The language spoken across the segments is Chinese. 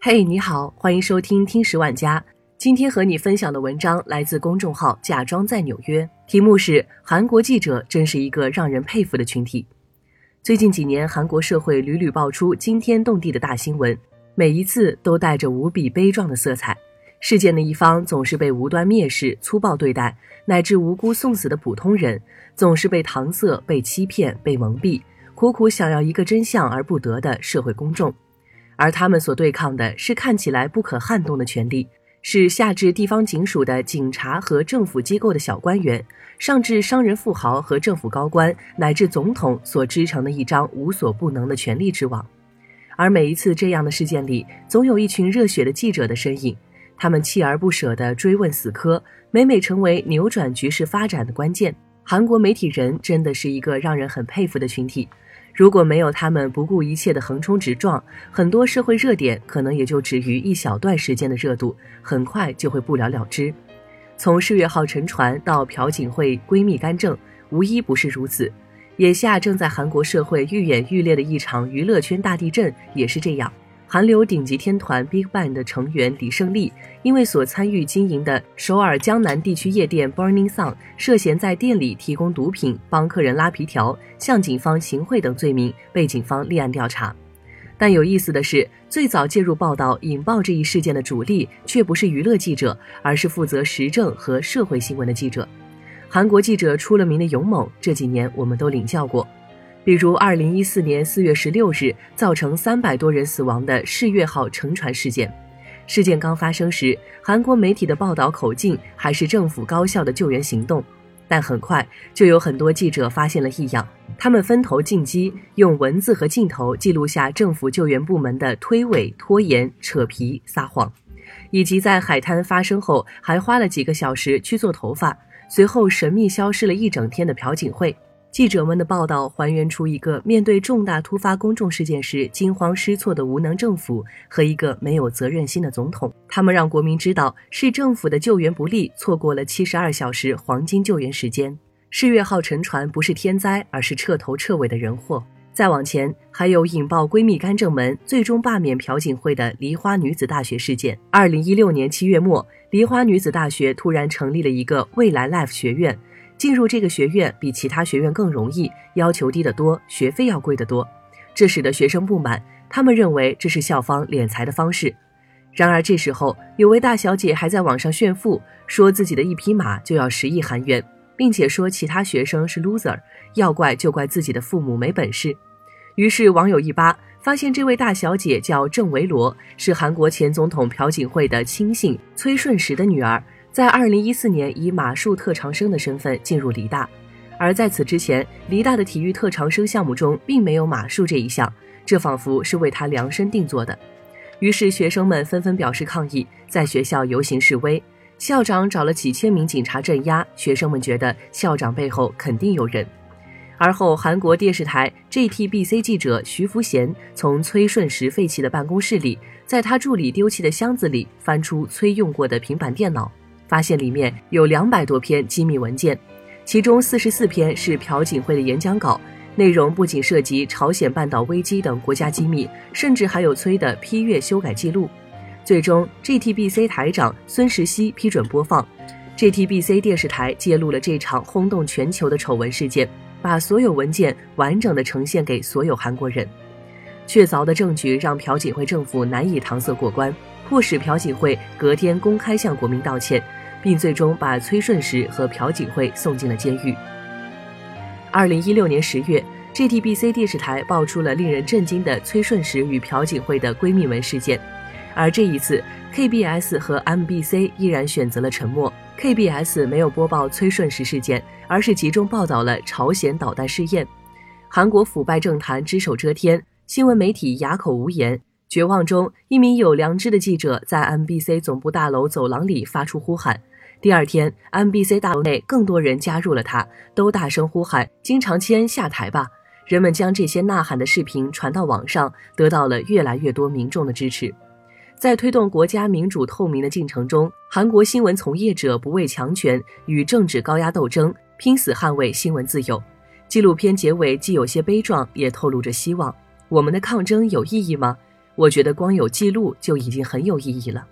嘿，你好，欢迎收听听十万家。今天和你分享的文章来自公众号“假装在纽约”，题目是“韩国记者真是一个让人佩服的群体”。最近几年，韩国社会屡屡爆出惊天动地的大新闻，每一次都带着无比悲壮的色彩。事件的一方总是被无端蔑视、粗暴对待，乃至无辜送死的普通人，总是被搪塞、被欺骗、被蒙蔽，苦苦想要一个真相而不得的社会公众。而他们所对抗的是看起来不可撼动的权力，是下至地方警署的警察和政府机构的小官员，上至商人富豪和政府高官，乃至总统所织成的一张无所不能的权力之网。而每一次这样的事件里，总有一群热血的记者的身影，他们锲而不舍地追问死磕，每每成为扭转局势发展的关键。韩国媒体人真的是一个让人很佩服的群体。如果没有他们不顾一切的横冲直撞，很多社会热点可能也就止于一小段时间的热度，很快就会不了了之。从世越号沉船到朴槿惠闺蜜干政，无一不是如此。眼下正在韩国社会愈演愈烈的一场娱乐圈大地震也是这样。韩流顶级天团 BigBang 的成员李胜利，因为所参与经营的首尔江南地区夜店 Burning Sun 涉嫌在店里提供毒品、帮客人拉皮条、向警方行贿等罪名，被警方立案调查。但有意思的是，最早介入报道、引爆这一事件的主力，却不是娱乐记者，而是负责时政和社会新闻的记者。韩国记者出了名的勇猛，这几年我们都领教过。比如，二零一四年四月十六日造成三百多人死亡的世越号沉船事件，事件刚发生时，韩国媒体的报道口径还是政府高效的救援行动，但很快就有很多记者发现了异样，他们分头进击，用文字和镜头记录下政府救援部门的推诿、拖延、扯皮、撒谎，以及在海滩发生后还花了几个小时去做头发，随后神秘消失了一整天的朴槿惠。记者们的报道还原出一个面对重大突发公众事件时惊慌失措的无能政府和一个没有责任心的总统。他们让国民知道是政府的救援不力，错过了七十二小时黄金救援时间。世越号沉船不是天灾，而是彻头彻尾的人祸。再往前，还有引爆闺蜜干政门，最终罢免朴槿惠的梨花女子大学事件。二零一六年七月末，梨花女子大学突然成立了一个未来 Life 学院。进入这个学院比其他学院更容易，要求低得多，学费要贵得多，这使得学生不满。他们认为这是校方敛财的方式。然而这时候，有位大小姐还在网上炫富，说自己的一匹马就要十亿韩元，并且说其他学生是 loser，要怪就怪自己的父母没本事。于是网友一扒，发现这位大小姐叫郑维罗，是韩国前总统朴槿惠的亲信崔顺实的女儿。在二零一四年，以马术特长生的身份进入梨大，而在此之前，梨大的体育特长生项目中并没有马术这一项，这仿佛是为他量身定做的。于是学生们纷纷表示抗议，在学校游行示威，校长找了几千名警察镇压。学生们觉得校长背后肯定有人。而后，韩国电视台 JTBC 记者徐福贤从崔顺实废弃的办公室里，在他助理丢弃的箱子里翻出崔用过的平板电脑。发现里面有两百多篇机密文件，其中四十四篇是朴槿惠的演讲稿，内容不仅涉及朝鲜半岛危机等国家机密，甚至还有崔的批阅修改记录。最终，GTBC 台长孙石熙批准播放。GTBC 电视台揭露了这场轰动全球的丑闻事件，把所有文件完整的呈现给所有韩国人。确凿的证据让朴槿惠政府难以搪塞过关，迫使朴槿惠隔天公开向国民道歉。并最终把崔顺实和朴槿惠送进了监狱。二零一六年十月，JTBC 电视台爆出了令人震惊的崔顺实与朴槿惠的闺蜜门事件，而这一次，KBS 和 MBC 依然选择了沉默。KBS 没有播报崔顺实事件，而是集中报道了朝鲜导弹试验。韩国腐败政坛只手遮天，新闻媒体哑口无言。绝望中，一名有良知的记者在 MBC 总部大楼走廊里发出呼喊。第二天，MBC 大楼内更多人加入了他，都大声呼喊：“金长谦下台吧！”人们将这些呐喊的视频传到网上，得到了越来越多民众的支持。在推动国家民主透明的进程中，韩国新闻从业者不畏强权，与政治高压斗争，拼死捍卫新闻自由。纪录片结尾既有些悲壮，也透露着希望。我们的抗争有意义吗？我觉得光有记录就已经很有意义了。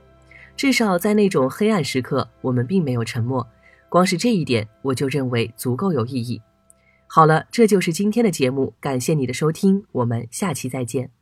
至少在那种黑暗时刻，我们并没有沉默。光是这一点，我就认为足够有意义。好了，这就是今天的节目，感谢你的收听，我们下期再见。